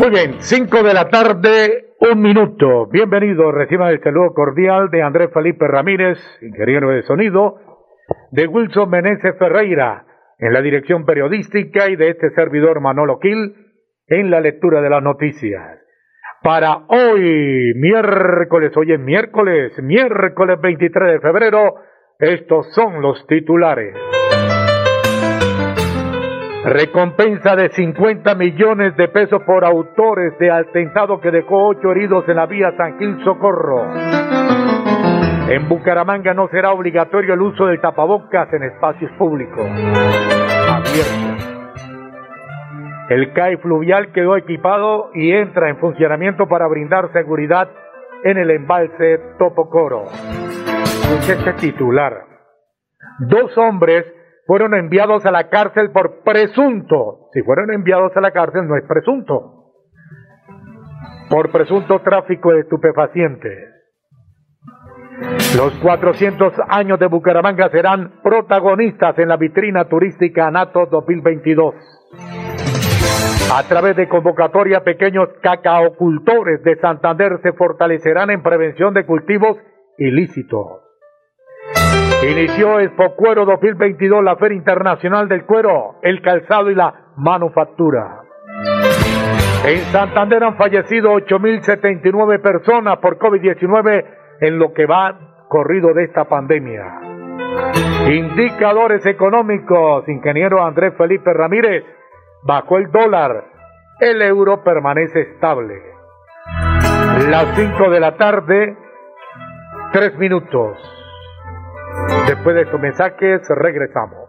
Muy bien, 5 de la tarde, un minuto. Bienvenido, reciban el saludo cordial de Andrés Felipe Ramírez, ingeniero de sonido, de Wilson Meneses Ferreira, en la dirección periodística y de este servidor Manolo Quil, en la lectura de las noticias. Para hoy, miércoles, hoy es miércoles, miércoles 23 de febrero, estos son los titulares. Recompensa de 50 millones de pesos por autores de atentado que dejó ocho heridos en la vía San Gil Socorro. En Bucaramanga no será obligatorio el uso del tapabocas en espacios públicos. Abiertos. El CAI fluvial quedó equipado y entra en funcionamiento para brindar seguridad en el embalse Topocoro. Escuche titular. Dos hombres fueron enviados a la cárcel por presunto, si fueron enviados a la cárcel no es presunto, por presunto tráfico de estupefacientes. Los 400 años de Bucaramanga serán protagonistas en la vitrina turística ANATO 2022. A través de convocatoria, pequeños cacaocultores de Santander se fortalecerán en prevención de cultivos ilícitos. Inició Expo Cuero 2022, la Feria Internacional del Cuero, el Calzado y la Manufactura. En Santander han fallecido 8.079 personas por COVID-19 en lo que va corrido de esta pandemia. Indicadores económicos, ingeniero Andrés Felipe Ramírez, bajó el dólar, el euro permanece estable. Las 5 de la tarde, 3 minutos. Después de estos mensajes, regresamos.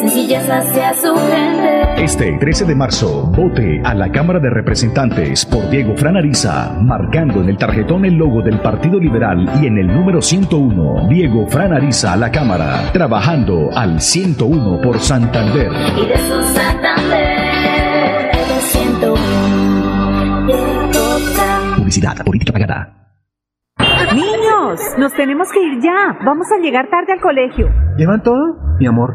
sencillez hacia su gente. Este 13 de marzo, vote a la Cámara de Representantes por Diego Franariza, marcando en el tarjetón el logo del Partido Liberal y en el número 101, Diego Franariza a la Cámara, trabajando al 101 por Santander. Y de su Santander, el 101, Diego Fran- Publicidad, política pagada. Niños, nos tenemos que ir ya. Vamos a llegar tarde al colegio. ¿Llevan todo? Mi amor,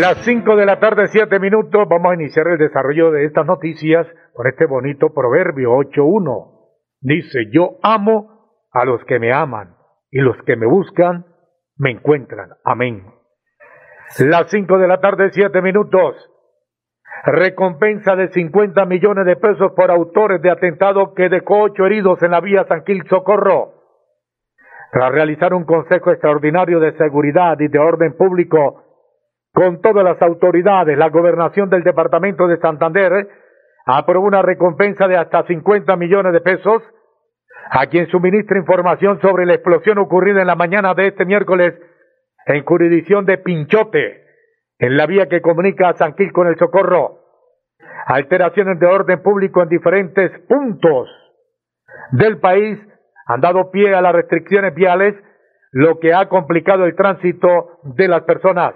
Las 5 de la tarde, 7 minutos, vamos a iniciar el desarrollo de estas noticias con este bonito proverbio 8.1. Dice, yo amo a los que me aman y los que me buscan me encuentran. Amén. Las 5 de la tarde, 7 minutos. Recompensa de 50 millones de pesos por autores de atentado que dejó ocho heridos en la vía San Gil Socorro. Tras realizar un consejo extraordinario de seguridad y de orden público con todas las autoridades, la gobernación del departamento de Santander aprobó una recompensa de hasta 50 millones de pesos a quien suministra información sobre la explosión ocurrida en la mañana de este miércoles en jurisdicción de Pinchote, en la vía que comunica a San Gil con el Socorro. Alteraciones de orden público en diferentes puntos del país han dado pie a las restricciones viales, lo que ha complicado el tránsito de las personas.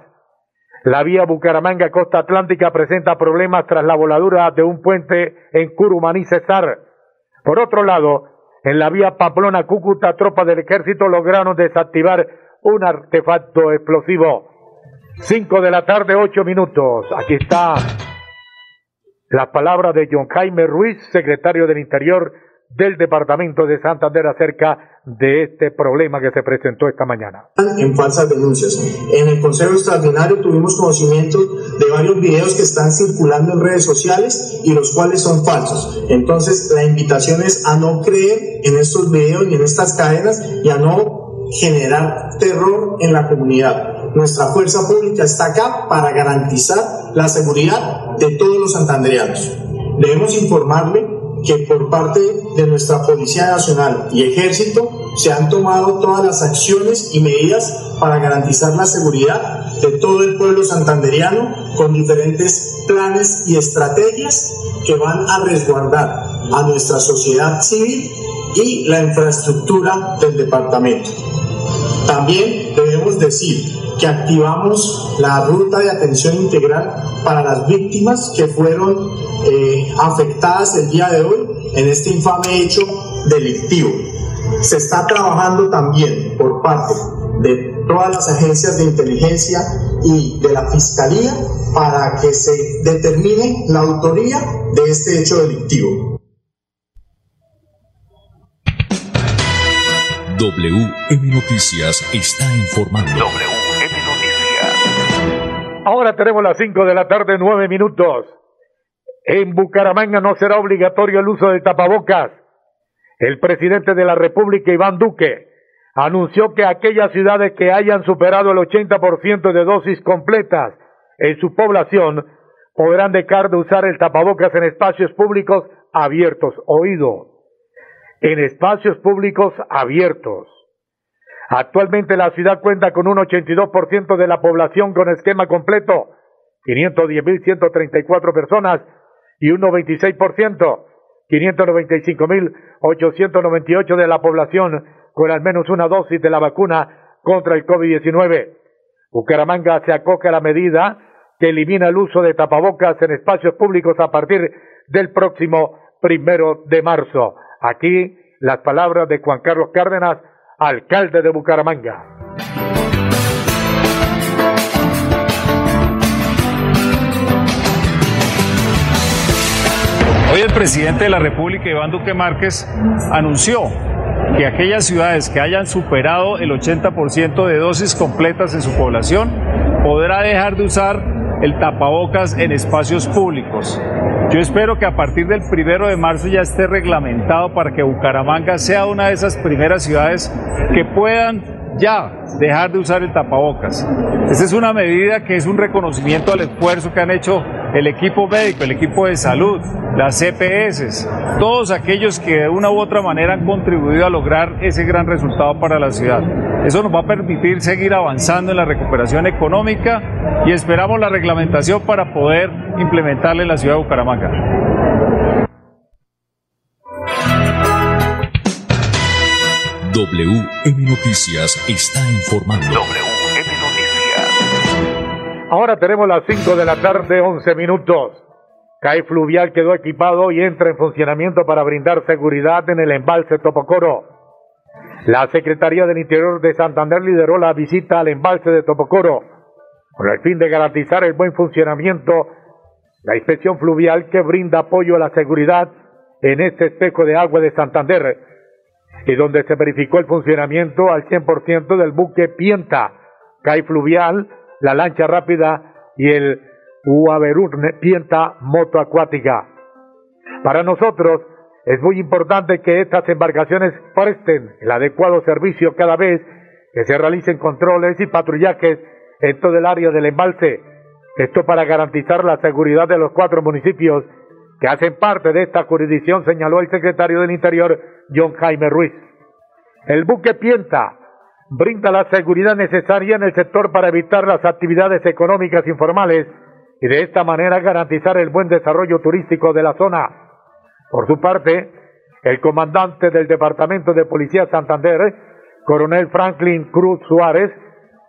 La vía Bucaramanga-Costa Atlántica presenta problemas tras la voladura de un puente en Curumaní Cesar. Por otro lado, en la vía Pamplona-Cúcuta, tropas del ejército lograron desactivar un artefacto explosivo. Cinco de la tarde, ocho minutos. Aquí está la palabra de John Jaime Ruiz, secretario del Interior del Departamento de Santander acerca de este problema que se presentó esta mañana. En falsas denuncias. En el Consejo Extraordinario tuvimos conocimiento de varios videos que están circulando en redes sociales y los cuales son falsos. Entonces, la invitación es a no creer en estos videos ni en estas cadenas y a no generar terror en la comunidad. Nuestra fuerza pública está acá para garantizar la seguridad de todos los santandereanos. Debemos informarle que por parte de nuestra Policía Nacional y Ejército se han tomado todas las acciones y medidas para garantizar la seguridad de todo el pueblo santanderiano con diferentes planes y estrategias que van a resguardar a nuestra sociedad civil y la infraestructura del departamento. También debemos decir que activamos la ruta de atención integral para las víctimas que fueron eh, afectadas el día de hoy en este infame hecho delictivo. Se está trabajando también por parte de todas las agencias de inteligencia y de la Fiscalía para que se determine la autoría de este hecho delictivo. WM Noticias está informando. Ahora tenemos las 5 de la tarde, 9 minutos. En Bucaramanga no será obligatorio el uso de tapabocas. El presidente de la República, Iván Duque, anunció que aquellas ciudades que hayan superado el 80% de dosis completas en su población podrán dejar de usar el tapabocas en espacios públicos abiertos. Oído, en espacios públicos abiertos. Actualmente la ciudad cuenta con un 82% de la población con esquema completo, 510.134 personas y un 96%, 595.898 de la población con al menos una dosis de la vacuna contra el COVID-19. Bucaramanga se acoge a la medida que elimina el uso de tapabocas en espacios públicos a partir del próximo primero de marzo. Aquí las palabras de Juan Carlos Cárdenas, alcalde de Bucaramanga. Hoy el presidente de la República, Iván Duque Márquez, anunció que aquellas ciudades que hayan superado el 80% de dosis completas en su población podrá dejar de usar el tapabocas en espacios públicos. Yo espero que a partir del primero de marzo ya esté reglamentado para que Bucaramanga sea una de esas primeras ciudades que puedan ya dejar de usar el tapabocas. Esta es una medida que es un reconocimiento al esfuerzo que han hecho el equipo médico, el equipo de salud, las CPS, todos aquellos que de una u otra manera han contribuido a lograr ese gran resultado para la ciudad. Eso nos va a permitir seguir avanzando en la recuperación económica y esperamos la reglamentación para poder implementarla en la ciudad de Bucaramanga. WM Noticias está informando. WM Noticias. Ahora tenemos las 5 de la tarde, 11 minutos. CAI Fluvial quedó equipado y entra en funcionamiento para brindar seguridad en el embalse Topocoro. La Secretaría del Interior de Santander lideró la visita al embalse de Topocoro con el fin de garantizar el buen funcionamiento. La inspección fluvial que brinda apoyo a la seguridad en este espejo de agua de Santander y donde se verificó el funcionamiento al 100% del buque Pienta, CAI Fluvial, la lancha rápida y el Uaverurne Pienta Moto Acuática. Para nosotros es muy importante que estas embarcaciones presten el adecuado servicio cada vez que se realicen controles y patrullajes en todo el área del embalse. Esto para garantizar la seguridad de los cuatro municipios que hacen parte de esta jurisdicción, señaló el secretario del Interior, John Jaime Ruiz. El buque Pienta brinda la seguridad necesaria en el sector para evitar las actividades económicas informales y de esta manera garantizar el buen desarrollo turístico de la zona. Por su parte, el comandante del Departamento de Policía Santander, coronel Franklin Cruz Suárez,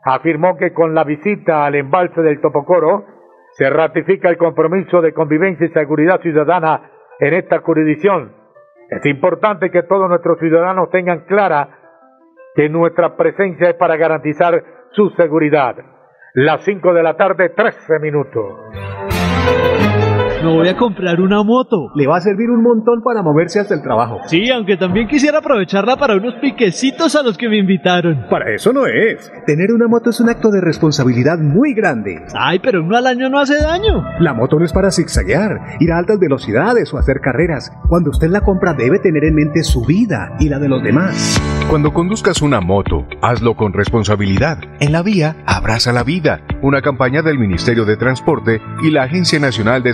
afirmó que con la visita al embalse del Topocoro se ratifica el compromiso de convivencia y seguridad ciudadana en esta jurisdicción es importante que todos nuestros ciudadanos tengan clara que nuestra presencia es para garantizar su seguridad. Las 5 de la tarde, 13 minutos. Me voy a comprar una moto. Le va a servir un montón para moverse hasta el trabajo. Sí, aunque también quisiera aprovecharla para unos piquecitos a los que me invitaron. Para eso no es. Tener una moto es un acto de responsabilidad muy grande. Ay, pero uno al año no hace daño. La moto no es para zigzaguear, ir a altas velocidades o hacer carreras. Cuando usted la compra debe tener en mente su vida y la de los demás. Cuando conduzcas una moto, hazlo con responsabilidad. En la vía, abraza la vida. Una campaña del Ministerio de Transporte y la Agencia Nacional de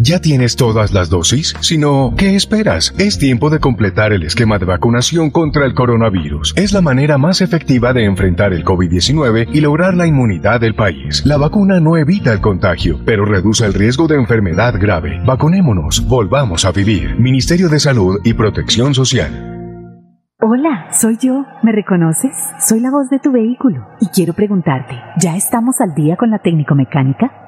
¿Ya tienes todas las dosis? Si no, ¿qué esperas? Es tiempo de completar el esquema de vacunación contra el coronavirus. Es la manera más efectiva de enfrentar el COVID-19 y lograr la inmunidad del país. La vacuna no evita el contagio, pero reduce el riesgo de enfermedad grave. Vacunémonos, volvamos a vivir. Ministerio de Salud y Protección Social. Hola, soy yo. ¿Me reconoces? Soy la voz de tu vehículo y quiero preguntarte, ¿ya estamos al día con la técnico mecánica?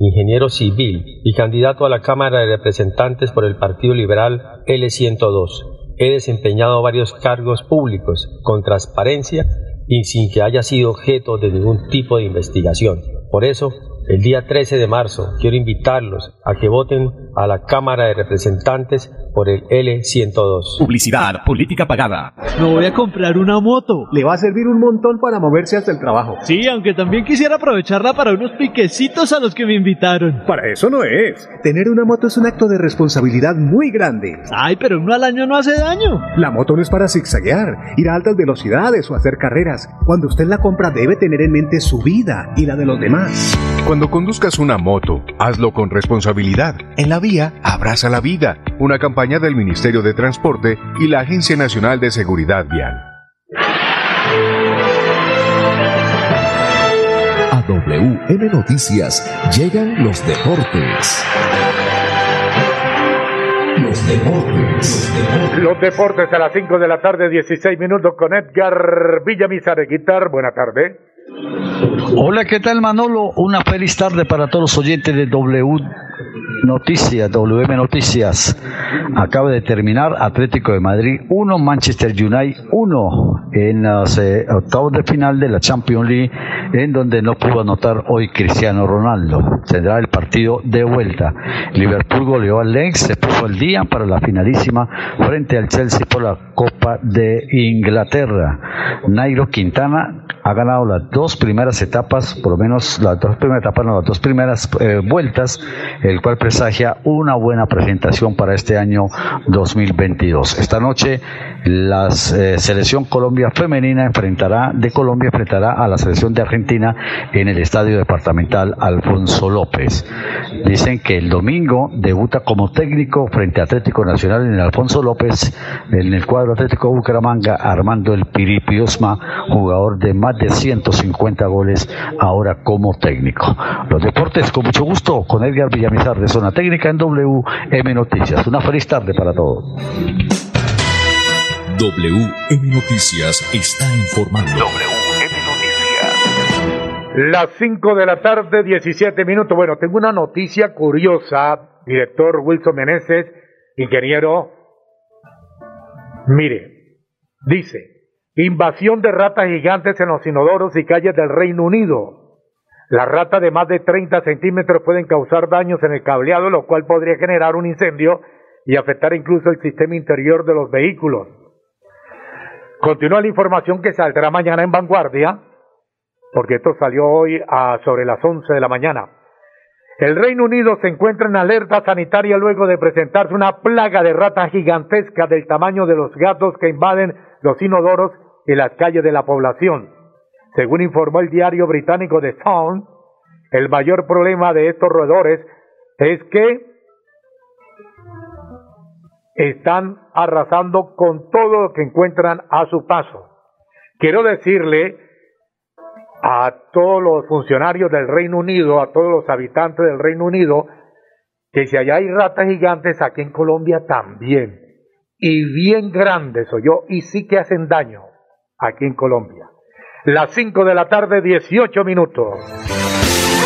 ingeniero civil y candidato a la Cámara de Representantes por el Partido Liberal L102. He desempeñado varios cargos públicos con transparencia y sin que haya sido objeto de ningún tipo de investigación. Por eso, el día 13 de marzo. Quiero invitarlos a que voten a la Cámara de Representantes por el L102. Publicidad, política pagada. Me voy a comprar una moto. Le va a servir un montón para moverse hasta el trabajo. Sí, aunque también quisiera aprovecharla para unos piquecitos a los que me invitaron. Para eso no es. Tener una moto es un acto de responsabilidad muy grande. Ay, pero uno al año no hace daño. La moto no es para zigzaguear, ir a altas velocidades o hacer carreras. Cuando usted la compra debe tener en mente su vida y la de los demás. Cuando conduzcas una moto, hazlo con responsabilidad. En la vía, abraza la vida. Una campaña del Ministerio de Transporte y la Agencia Nacional de Seguridad Vial. A WM Noticias llegan los deportes. Los deportes. Los deportes a las 5 de la tarde, 16 minutos con Edgar Villamizar de Guitar. Buena tarde. Hola, ¿qué tal Manolo? Una feliz tarde para todos los oyentes de W Noticias, WM Noticias. Acaba de terminar Atlético de Madrid 1, Manchester United 1 en los eh, octavos de final de la Champions League, en donde no pudo anotar hoy Cristiano Ronaldo. Tendrá el partido de vuelta. Liverpool goleó al Lens, se puso el día para la finalísima frente al Chelsea por la Copa de Inglaterra. Nairo Quintana ha ganado las dos primeras etapas, por lo menos las dos primeras etapas, no, las dos primeras eh, vueltas, el cual presagia una buena presentación para este año 2022. Esta noche la eh, selección Colombia femenina enfrentará de Colombia enfrentará a la selección de Argentina en el estadio departamental Alfonso López. Dicen que el domingo debuta como técnico frente a Atlético Nacional en el Alfonso López en el cuadro Atlético Bucaramanga Armando el Piripi Osma, jugador de más de 150 goles ahora como técnico. Los deportes con mucho gusto con Edgar Villamizar de Zona Técnica en WM Noticias. Una feliz tarde para todos. WM Noticias está informando. WM Noticias. Las 5 de la tarde, 17 minutos. Bueno, tengo una noticia curiosa, director Wilson Meneses, ingeniero. Mire, dice, invasión de ratas gigantes en los inodoros y calles del Reino Unido. Las ratas de más de 30 centímetros pueden causar daños en el cableado, lo cual podría generar un incendio y afectar incluso el sistema interior de los vehículos. Continúa la información que saldrá mañana en Vanguardia, porque esto salió hoy a sobre las 11 de la mañana. El Reino Unido se encuentra en alerta sanitaria luego de presentarse una plaga de ratas gigantescas del tamaño de los gatos que invaden los inodoros y las calles de la población. Según informó el diario británico The Sun, el mayor problema de estos roedores es que están arrasando con todo lo que encuentran a su paso. Quiero decirle a todos los funcionarios del Reino Unido, a todos los habitantes del Reino Unido, que si allá hay ratas gigantes, aquí en Colombia también. Y bien grandes, o yo, y sí que hacen daño aquí en Colombia. Las 5 de la tarde, 18 minutos.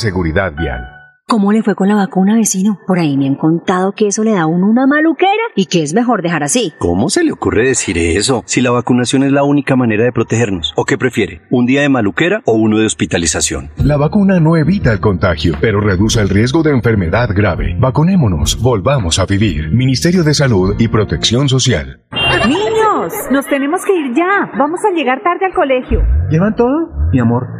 Seguridad Vial. ¿Cómo le fue con la vacuna, vecino? Por ahí me han contado que eso le da a uno una maluquera y que es mejor dejar así. ¿Cómo se le ocurre decir eso? Si la vacunación es la única manera de protegernos. ¿O qué prefiere? ¿Un día de maluquera o uno de hospitalización? La vacuna no evita el contagio, pero reduce el riesgo de enfermedad grave. Vacunémonos, volvamos a vivir. Ministerio de Salud y Protección Social. Niños, nos tenemos que ir ya. Vamos a llegar tarde al colegio. ¿Llevan todo? Mi amor,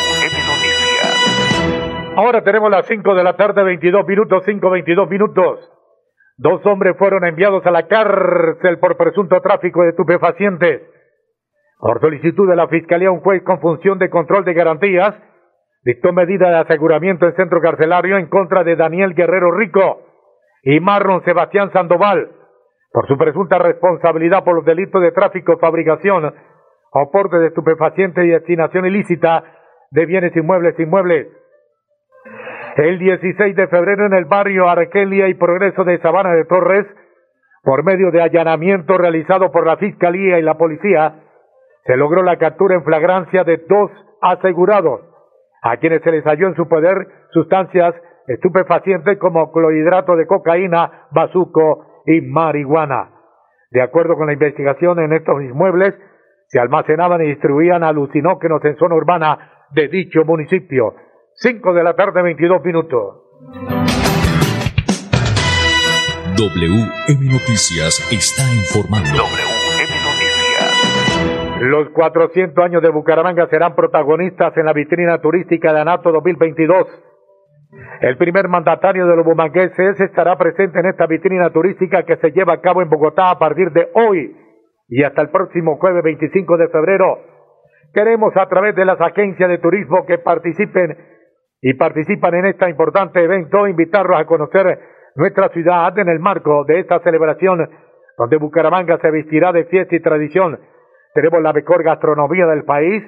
Ahora tenemos las 5 de la tarde, 22 minutos, 5, 22 minutos. Dos hombres fueron enviados a la cárcel por presunto tráfico de estupefacientes. Por solicitud de la Fiscalía, un juez con función de control de garantías dictó medida de aseguramiento en centro carcelario en contra de Daniel Guerrero Rico y Marlon Sebastián Sandoval por su presunta responsabilidad por los delitos de tráfico, fabricación, aporte de estupefacientes y destinación ilícita de bienes inmuebles inmuebles. El 16 de febrero en el barrio Arquelia y Progreso de Sabana de Torres, por medio de allanamiento realizado por la Fiscalía y la Policía, se logró la captura en flagrancia de dos asegurados, a quienes se les halló en su poder sustancias estupefacientes como clorhidrato de cocaína, bazuco y marihuana. De acuerdo con la investigación, en estos inmuebles se almacenaban y distribuían alucinógenos en zona urbana de dicho municipio. 5 de la tarde, 22 minutos. WM Noticias está informando. WM Noticias. Los 400 años de Bucaramanga serán protagonistas en la vitrina turística de ANATO 2022. El primer mandatario de los bumangueses estará presente en esta vitrina turística que se lleva a cabo en Bogotá a partir de hoy y hasta el próximo jueves 25 de febrero. Queremos a través de las agencias de turismo que participen y participan en este importante evento invitarlos a conocer nuestra ciudad en el marco de esta celebración donde Bucaramanga se vestirá de fiesta y tradición. Tenemos la mejor gastronomía del país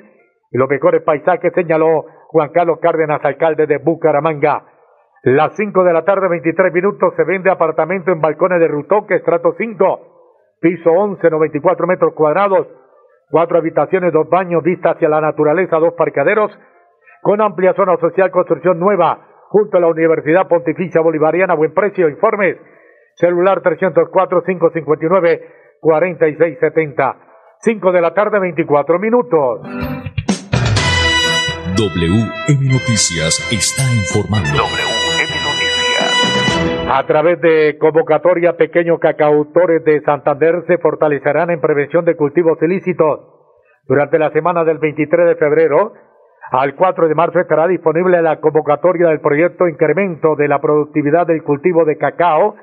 y los mejores paisajes, señaló Juan Carlos Cárdenas, alcalde de Bucaramanga. Las 5 de la tarde, 23 minutos, se vende apartamento en balcones de Rutoque, estrato 5, piso 11, 94 metros cuadrados, cuatro habitaciones, dos baños, vista hacia la naturaleza, dos parqueaderos, con amplia zona social, construcción nueva, junto a la Universidad Pontificia Bolivariana, buen precio, informes, celular 304-559-4670, 5 de la tarde, 24 minutos. WM Noticias está informando. WM Noticias. A través de convocatoria, pequeños cacautores de Santander se fortalecerán en prevención de cultivos ilícitos. Durante la semana del 23 de febrero al 4 de marzo estará disponible la convocatoria del proyecto Incremento de la Productividad del Cultivo de Cacao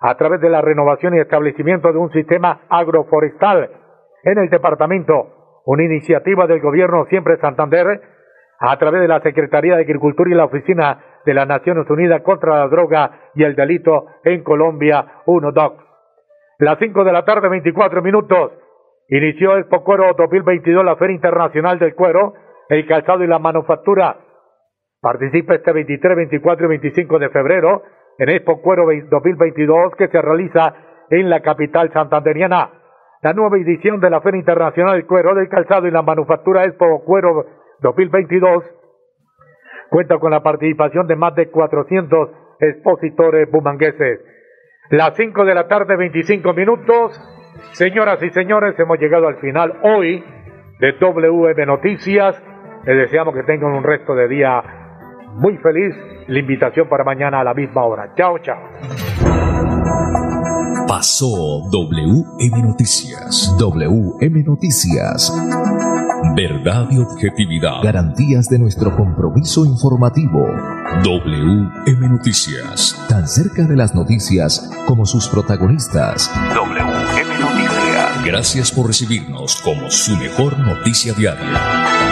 a través de la renovación y establecimiento de un sistema agroforestal en el departamento, una iniciativa del gobierno siempre Santander a través de la Secretaría de Agricultura y la Oficina de las Naciones Unidas contra la Droga y el Delito en Colombia, UNODOC. Las 5 de la tarde, 24 minutos, inició el Cuero 2022, la Feria Internacional del Cuero, el Calzado y la Manufactura. Participa este 23, 24 y 25 de febrero en Expo Cuero 2022 que se realiza en la capital santanderiana. La nueva edición de la Feria Internacional del Cuero, del Calzado y la Manufactura Expo Cuero 2022 cuenta con la participación de más de 400 expositores bumangueses. Las 5 de la tarde, 25 minutos. Señoras y señores, hemos llegado al final hoy de WM Noticias. Les deseamos que tengan un resto de día muy feliz. La invitación para mañana a la misma hora. Chao, chao. Pasó WM Noticias. WM Noticias. Verdad y objetividad. Garantías de nuestro compromiso informativo. WM Noticias. Tan cerca de las noticias como sus protagonistas. WM Noticias. Gracias por recibirnos como su mejor noticia diaria.